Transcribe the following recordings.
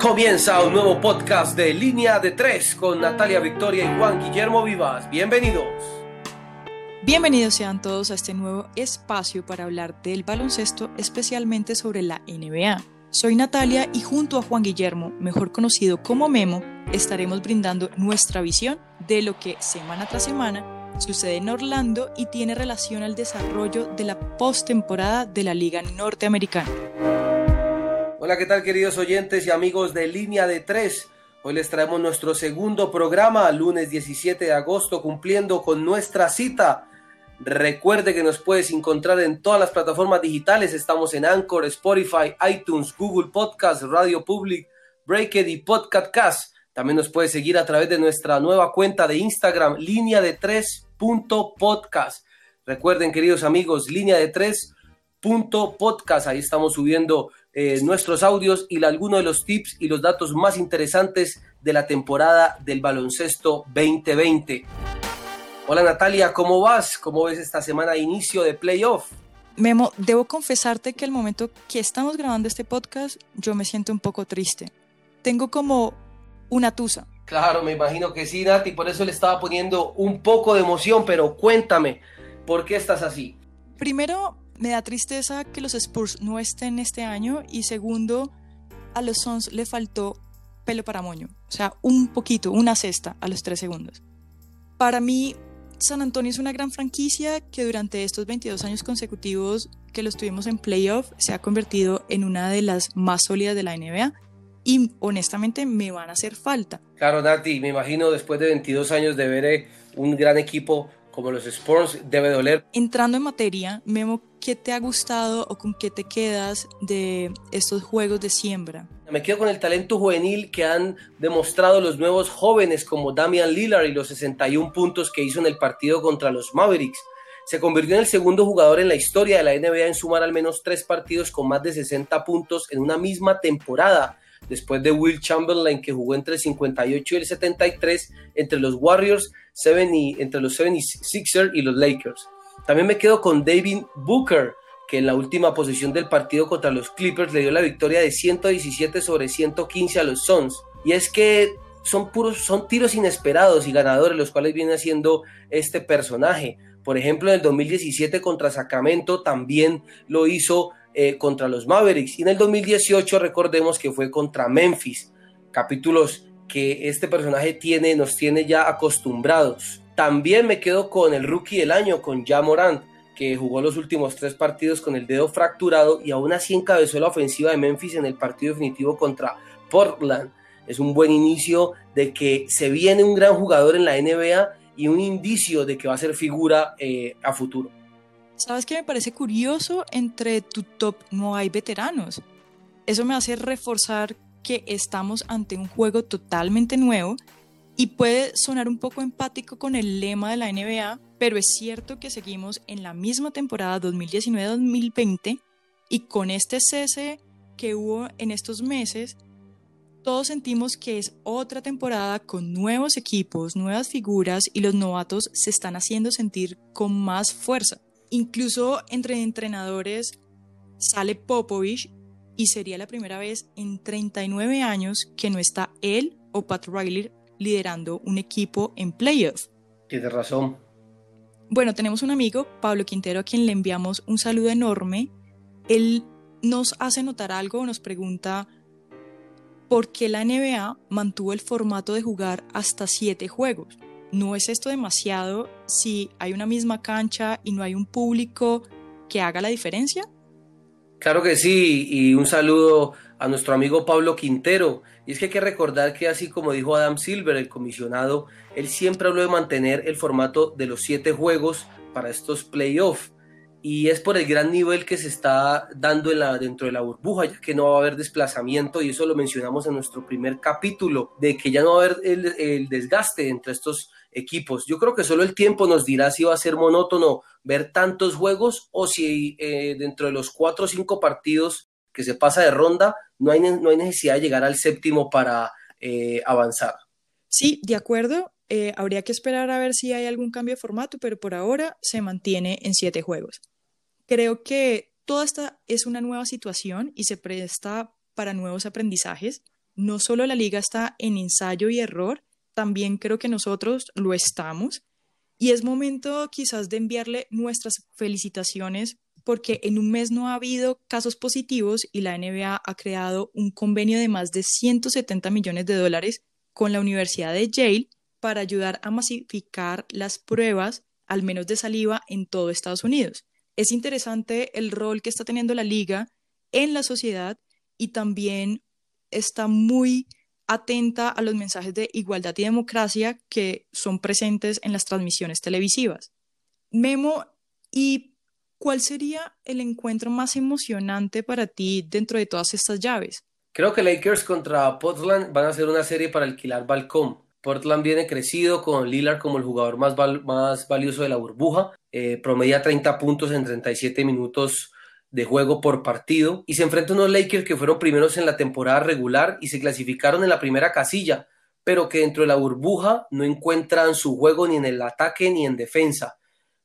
Comienza un nuevo podcast de Línea de Tres con Natalia Victoria y Juan Guillermo Vivas. Bienvenidos. Bienvenidos sean todos a este nuevo espacio para hablar del baloncesto, especialmente sobre la NBA. Soy Natalia y junto a Juan Guillermo, mejor conocido como Memo, estaremos brindando nuestra visión de lo que semana tras semana sucede en Orlando y tiene relación al desarrollo de la postemporada de la Liga Norteamericana. Hola, ¿qué tal queridos oyentes y amigos de Línea de Tres? Hoy les traemos nuestro segundo programa, lunes 17 de agosto, cumpliendo con nuestra cita. Recuerde que nos puedes encontrar en todas las plataformas digitales. Estamos en Anchor, Spotify, iTunes, Google Podcast, Radio Public, Breakit y Podcastcast. También nos puedes seguir a través de nuestra nueva cuenta de Instagram, línea de tres podcast. Recuerden, queridos amigos, línea de tres podcast. Ahí estamos subiendo eh, nuestros audios y algunos de los tips y los datos más interesantes de la temporada del baloncesto 2020. Hola Natalia, ¿cómo vas? ¿Cómo ves esta semana de inicio de playoff? Memo, debo confesarte que el momento que estamos grabando este podcast yo me siento un poco triste. Tengo como una tusa. Claro, me imagino que sí, Nati, por eso le estaba poniendo un poco de emoción, pero cuéntame, ¿por qué estás así? Primero, me da tristeza que los Spurs no estén este año y segundo, a los Suns le faltó pelo para moño, o sea, un poquito, una cesta a los tres segundos. Para mí, San Antonio es una gran franquicia que durante estos 22 años consecutivos que los tuvimos en playoff se ha convertido en una de las más sólidas de la NBA y honestamente me van a hacer falta. Claro, Nati, me imagino después de 22 años de ver eh, un gran equipo como los Spurs debe doler. Entrando en materia, Memo, ¿qué te ha gustado o con qué te quedas de estos juegos de siembra? Me quedo con el talento juvenil que han demostrado los nuevos jóvenes como Damian Lillard y los 61 puntos que hizo en el partido contra los Mavericks. Se convirtió en el segundo jugador en la historia de la NBA en sumar al menos tres partidos con más de 60 puntos en una misma temporada después de Will Chamberlain que jugó entre el 58 y el 73 entre los Warriors, entre los 76ers y los Lakers. También me quedo con David Booker, que en la última posición del partido contra los Clippers le dio la victoria de 117 sobre 115 a los Suns. Y es que son puros, son tiros inesperados y ganadores los cuales viene haciendo este personaje. Por ejemplo, en el 2017 contra Sacramento también lo hizo eh, contra los Mavericks. Y en el 2018 recordemos que fue contra Memphis. Capítulos que este personaje tiene, nos tiene ya acostumbrados. También me quedo con el rookie del año, con Ja Morant, que jugó los últimos tres partidos con el dedo fracturado y aún así encabezó la ofensiva de Memphis en el partido definitivo contra Portland. Es un buen inicio de que se viene un gran jugador en la NBA y un indicio de que va a ser figura eh, a futuro. ¿Sabes qué me parece curioso? Entre tu top no hay veteranos. Eso me hace reforzar que estamos ante un juego totalmente nuevo y puede sonar un poco empático con el lema de la NBA, pero es cierto que seguimos en la misma temporada 2019-2020 y con este cese que hubo en estos meses, todos sentimos que es otra temporada con nuevos equipos, nuevas figuras y los novatos se están haciendo sentir con más fuerza. Incluso entre entrenadores sale Popovich y sería la primera vez en 39 años que no está él o Pat Riley liderando un equipo en playoff. Tienes razón. Bueno, tenemos un amigo, Pablo Quintero, a quien le enviamos un saludo enorme. Él nos hace notar algo, nos pregunta por qué la NBA mantuvo el formato de jugar hasta siete juegos. ¿No es esto demasiado si hay una misma cancha y no hay un público que haga la diferencia? Claro que sí, y un saludo a nuestro amigo Pablo Quintero. Y es que hay que recordar que así como dijo Adam Silver, el comisionado, él siempre habló de mantener el formato de los siete juegos para estos playoffs y es por el gran nivel que se está dando dentro de la burbuja, ya que no va a haber desplazamiento y eso lo mencionamos en nuestro primer capítulo, de que ya no va a haber el, desgaste entre estos equipos. Yo creo que solo el tiempo nos dirá si va a ser monótono ver tantos juegos o si eh, dentro de los cuatro o cinco partidos que se pasa de ronda no hay, no hay necesidad de llegar al séptimo para eh, avanzar. Sí, de acuerdo. Eh, habría que esperar a ver si hay algún cambio de formato, pero por ahora se mantiene en siete juegos. Creo que toda esta es una nueva situación y se presta para nuevos aprendizajes. no solo la liga está en ensayo y error, también creo que nosotros lo estamos. Y es momento quizás de enviarle nuestras felicitaciones porque en un mes no ha habido casos positivos y la NBA ha creado un convenio de más de 170 millones de dólares con la Universidad de Yale para ayudar a masificar las pruebas, al menos de saliva, en todo Estados Unidos. Es interesante el rol que está teniendo la liga en la sociedad y también está muy atenta a los mensajes de igualdad y democracia que son presentes en las transmisiones televisivas. Memo, ¿y cuál sería el encuentro más emocionante para ti dentro de todas estas llaves? Creo que Lakers contra Portland van a ser una serie para alquilar balcón. Portland viene crecido con Lillard como el jugador más, más valioso de la burbuja. Eh, promedia 30 puntos en 37 minutos de juego por partido y se enfrenta a unos Lakers que fueron primeros en la temporada regular y se clasificaron en la primera casilla, pero que dentro de la burbuja no encuentran su juego ni en el ataque ni en defensa.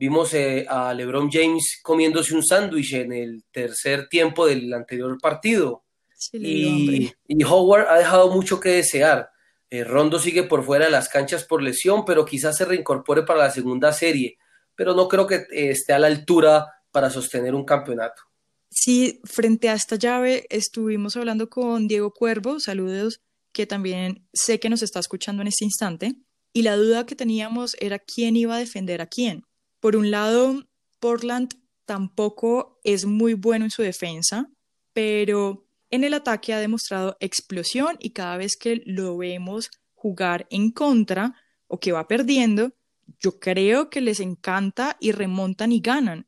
Vimos eh, a LeBron James comiéndose un sándwich en el tercer tiempo del anterior partido y, Howard ha dejado mucho que desear. Eh, Rondo sigue por fuera de las canchas por lesión, pero quizás se reincorpore para la segunda serie. Pero no creo que eh, esté a la altura para sostener un campeonato. Sí, frente a esta llave estuvimos hablando con Diego Cuervo, saludos, que también sé que nos está escuchando en este instante, y la duda que teníamos era quién iba a defender a quién. Por un lado, Portland tampoco es muy bueno en su defensa, pero en el ataque ha demostrado explosión y cada vez que lo vemos jugar en contra o que va perdiendo, yo creo que les encanta y remontan y ganan.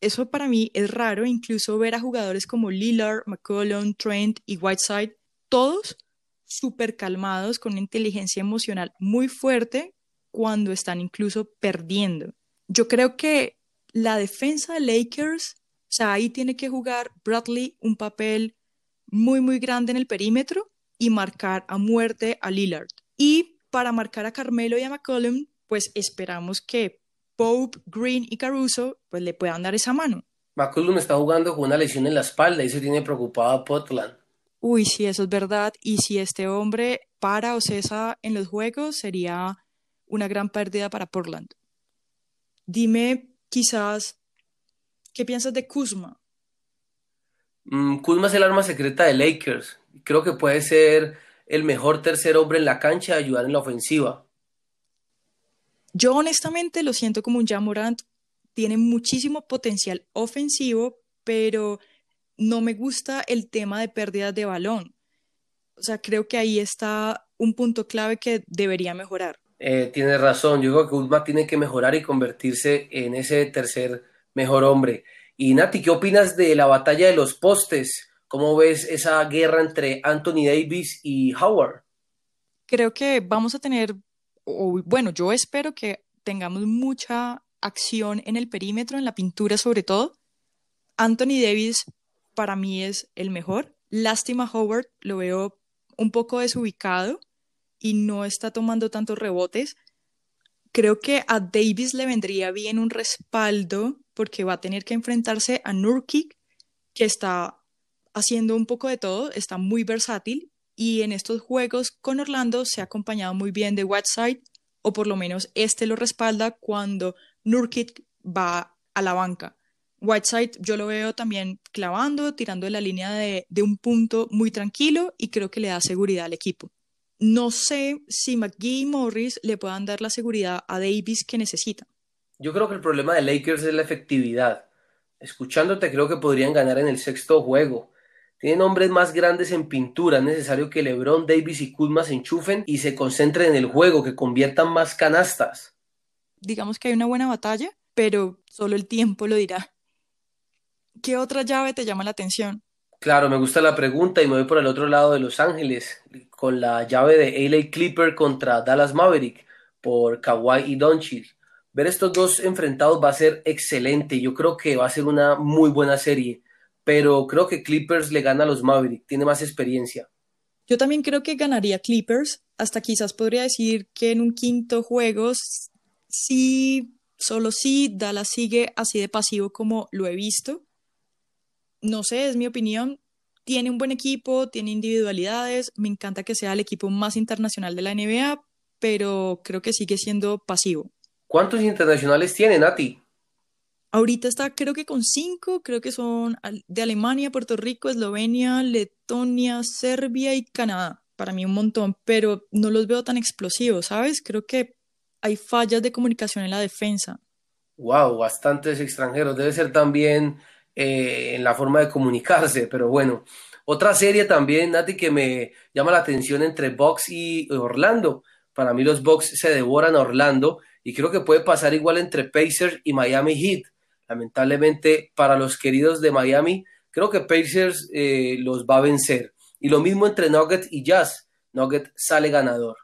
Eso para mí es raro, incluso ver a jugadores como Lillard, McCollum, Trent y Whiteside, todos súper calmados, con una inteligencia emocional muy fuerte cuando están incluso perdiendo. Yo creo que la defensa de Lakers, o sea, ahí tiene que jugar Bradley un papel muy, muy grande en el perímetro y marcar a muerte a Lillard. Y para marcar a Carmelo y a McCollum, pues esperamos que Pope, Green y Caruso pues le puedan dar esa mano. McCollum está jugando con una lesión en la espalda y se tiene preocupado a Portland. Uy, sí, eso es verdad. Y si este hombre para o cesa en los juegos, sería una gran pérdida para Portland. Dime, quizás, ¿qué piensas de Kuzma? Mm, Kuzma es el arma secreta de Lakers. Creo que puede ser el mejor tercer hombre en la cancha y ayudar en la ofensiva. Yo honestamente lo siento como un Jamorant. Tiene muchísimo potencial ofensivo, pero no me gusta el tema de pérdidas de balón. O sea, creo que ahí está un punto clave que debería mejorar. Eh, tienes razón, yo creo que Kuzma tiene que mejorar y convertirse en ese tercer mejor hombre. Y Nati, ¿qué opinas de la batalla de los postes? ¿Cómo ves esa guerra entre Anthony Davis y Howard? Creo que vamos a tener, bueno, yo espero que tengamos mucha acción en el perímetro, en la pintura sobre todo. Anthony Davis para mí es el mejor. Lástima Howard, lo veo un poco desubicado y no está tomando tantos rebotes. Creo que a Davis le vendría bien un respaldo porque va a tener que enfrentarse a Nurkic, que está haciendo un poco de todo, está muy versátil y en estos juegos con Orlando se ha acompañado muy bien de Whiteside, o por lo menos este lo respalda cuando Nurkic va a la banca. Whiteside yo lo veo también clavando, tirando de la línea de, de un punto muy tranquilo y creo que le da seguridad al equipo. No sé si McGee y Morris le puedan dar la seguridad a Davis que necesita. Yo creo que el problema de Lakers es la efectividad. Escuchándote creo que podrían ganar en el sexto juego. Tienen hombres más grandes en pintura, es necesario que LeBron, Davis y Kuzma se enchufen y se concentren en el juego, que conviertan más canastas. Digamos que hay una buena batalla, pero solo el tiempo lo dirá. ¿Qué otra llave te llama la atención? Claro, me gusta la pregunta y me voy por el otro lado de Los Ángeles, con la llave de LA Clipper contra Dallas Maverick por Kawhi y Doncic ver estos dos enfrentados va a ser excelente. Yo creo que va a ser una muy buena serie, pero creo que Clippers le gana a los Mavericks, tiene más experiencia. Yo también creo que ganaría Clippers, hasta quizás podría decir que en un quinto juego, sí, solo sí, Dallas sigue así de pasivo como lo he visto. No sé, es mi opinión. tiene un buen equipo, tiene individualidades, me encanta que sea el equipo más internacional de la NBA, pero creo que sigue siendo pasivo. ¿Cuántos internacionales tiene, Nati? Ahorita está creo que con cinco, creo que son de Alemania, Puerto Rico, Eslovenia, Letonia, Serbia y Canadá. Para mí un montón, pero no los veo tan explosivos, ¿sabes? Creo que hay fallas de comunicación en la defensa. Wow, bastantes extranjeros. Debe ser también eh, en la forma de comunicarse, pero bueno. Otra serie también, Nati, que me llama la atención entre Box y Orlando. Para mí los Bucks se devoran a Orlando y creo que puede pasar igual entre Pacers y Miami Heat. Lamentablemente para los queridos de Miami, creo que Pacers eh, los va a vencer. Y lo mismo entre Nugget y Jazz. Nugget sale ganador.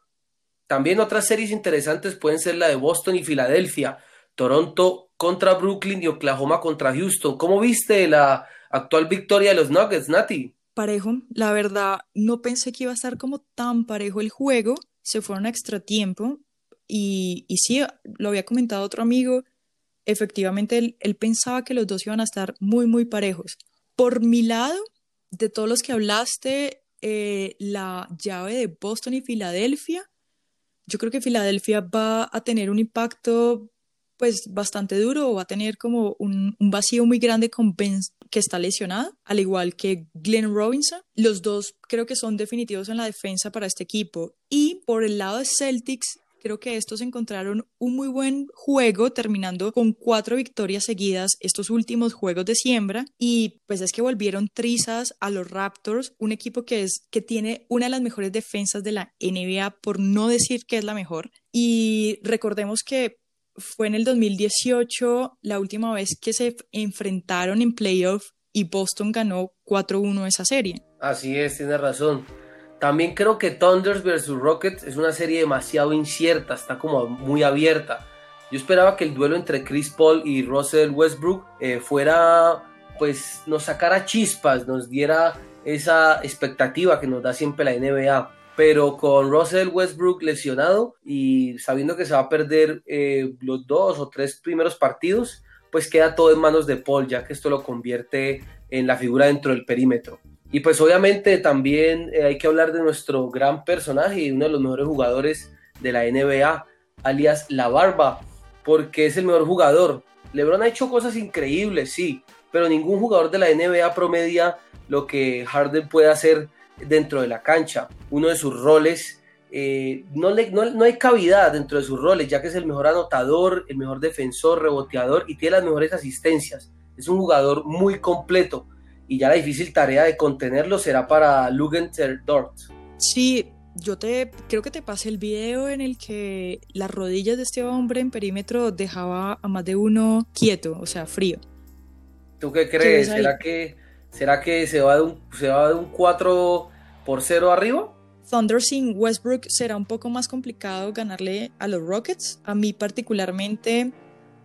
También otras series interesantes pueden ser la de Boston y Filadelfia, Toronto contra Brooklyn y Oklahoma contra Houston. ¿Cómo viste la actual victoria de los Nuggets, Nati? Parejo, la verdad, no pensé que iba a estar como tan parejo el juego. Se fueron a extra tiempo y, y sí, lo había comentado otro amigo. Efectivamente, él, pensaba que los dos iban a estar muy, muy parejos. Por mi lado, de todos los que hablaste, eh, la llave de Boston y Filadelfia yo creo que Filadelfia va a tener un impacto pues bastante duro, va a tener como un, vacío muy grande con Ben que está lesionado, al igual que Glenn Robinson. Los dos creo que son definitivos en la defensa para este equipo. Y por el lado de Celtics, Creo que estos encontraron un muy buen juego, terminando con cuatro victorias seguidas estos últimos juegos de siembra. Y pues es que volvieron trizas a los Raptors, un equipo que, es, que tiene una de las mejores defensas de la NBA, por no decir que es la mejor. Y recordemos que fue en el 2018 la última vez que se enfrentaron en playoff y Boston ganó 4-1 esa serie. Así es, tiene razón. También creo que Thunders vs Rockets es una serie demasiado incierta, está como muy abierta. Yo esperaba que el duelo entre Chris Paul y Russell Westbrook eh, fuera, pues nos sacara chispas, nos diera esa expectativa que nos da siempre la NBA. Pero con Russell Westbrook lesionado y sabiendo que se va a perder eh, los dos o tres primeros partidos, pues queda todo en manos de Paul, ya que esto lo convierte en la figura dentro del perímetro. Y pues obviamente también eh, hay que hablar de nuestro gran personaje y uno de los mejores jugadores de la NBA, alias La Barba, porque es el mejor jugador. LeBron ha hecho cosas increíbles, sí, pero ningún jugador de la NBA promedia lo que Harden puede hacer dentro de la cancha. Uno de sus roles, eh, no, no, no hay cavidad dentro de sus roles, ya que es el mejor anotador, el mejor defensor, reboteador y tiene las mejores asistencias. Es un jugador muy completo y ya la difícil tarea de contenerlo será para Lugenter Dort. Sí, yo te creo que te pasé el video en el que las rodillas de este hombre en perímetro dejaba a más de uno quieto, o sea, frío. ¿Tú qué crees? ¿Será que, ¿Será que se va de un, se va de un 4 por 0 arriba? Thunder sin Westbrook será un poco más complicado ganarle a los Rockets. A mí particularmente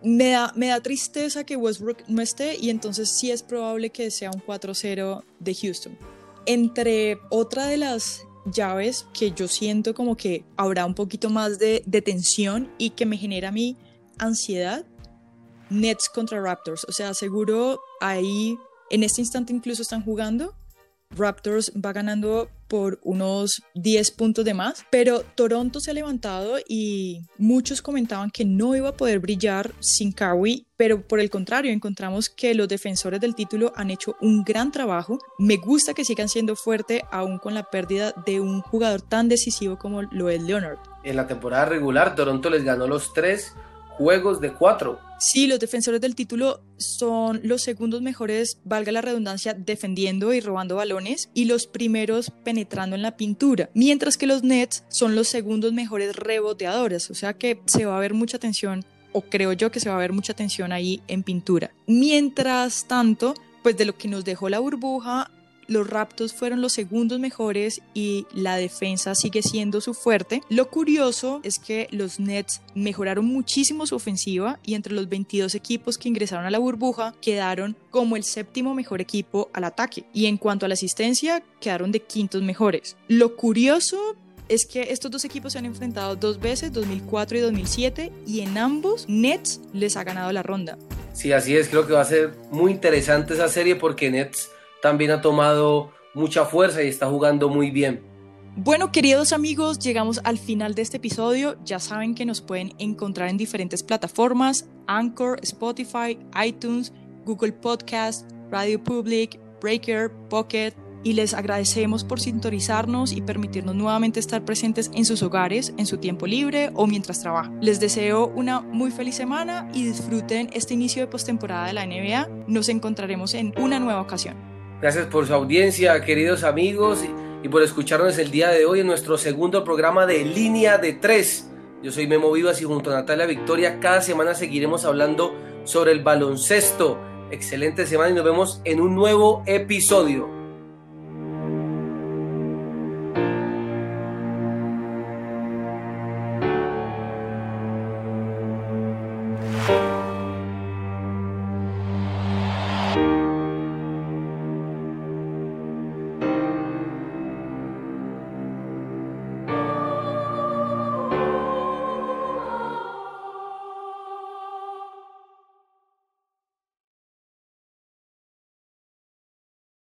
me da, me da tristeza que Westbrook no esté y entonces sí es probable que sea un 4-0 de Houston. Entre otra de las llaves que yo siento como que habrá un poquito más de, de tensión y que me genera mí ansiedad, Nets contra Raptors. O sea, seguro ahí en este instante incluso están jugando Raptors va ganando por unos 10 puntos de más, pero Toronto se ha levantado y muchos comentaban que no iba a poder brillar sin Kawhi, pero por el contrario encontramos que los defensores del título han hecho un gran trabajo. Me gusta que sigan siendo fuerte aún con la pérdida de un jugador tan decisivo como lo es Leonard. En la temporada regular Toronto les ganó los tres juegos de cuatro. Sí, los defensores del título son los segundos mejores, valga la redundancia, defendiendo y robando balones y los primeros penetrando en la pintura, mientras que los Nets son los segundos mejores reboteadores, o sea que se va a ver mucha tensión, o creo yo que se va a ver mucha tensión ahí en pintura. Mientras tanto, pues de lo que nos dejó la burbuja, los Raptors fueron los segundos mejores y la defensa sigue siendo su fuerte. Lo curioso es que los Nets mejoraron muchísimo su ofensiva y entre los 22 equipos que ingresaron a la burbuja quedaron como el séptimo mejor equipo al ataque y en cuanto a la asistencia quedaron de quintos mejores. Lo curioso es que estos dos equipos se han enfrentado dos veces, 2004 y 2007, y en ambos Nets les ha ganado la ronda. Sí, así es, creo que va a ser muy interesante esa serie porque Nets también ha tomado mucha fuerza y está jugando muy bien. Bueno, queridos amigos, llegamos al final de este episodio. Ya saben que nos pueden encontrar en diferentes plataformas, Anchor, Spotify, iTunes, Google Podcast, Radio Public, Breaker, Pocket, y les agradecemos por sintonizarnos y permitirnos nuevamente estar presentes en sus hogares, en su tiempo libre o mientras trabajan. Les deseo una muy feliz semana y disfruten este inicio de postemporada de la NBA. Nos encontraremos en una nueva ocasión. Gracias por su audiencia, queridos amigos, y por escucharnos el día de hoy en nuestro segundo programa de Línea de Tres. Yo soy Memo Vivas y junto a Natalia Victoria cada semana seguiremos hablando sobre el baloncesto. Excelente semana y nos vemos en un nuevo episodio.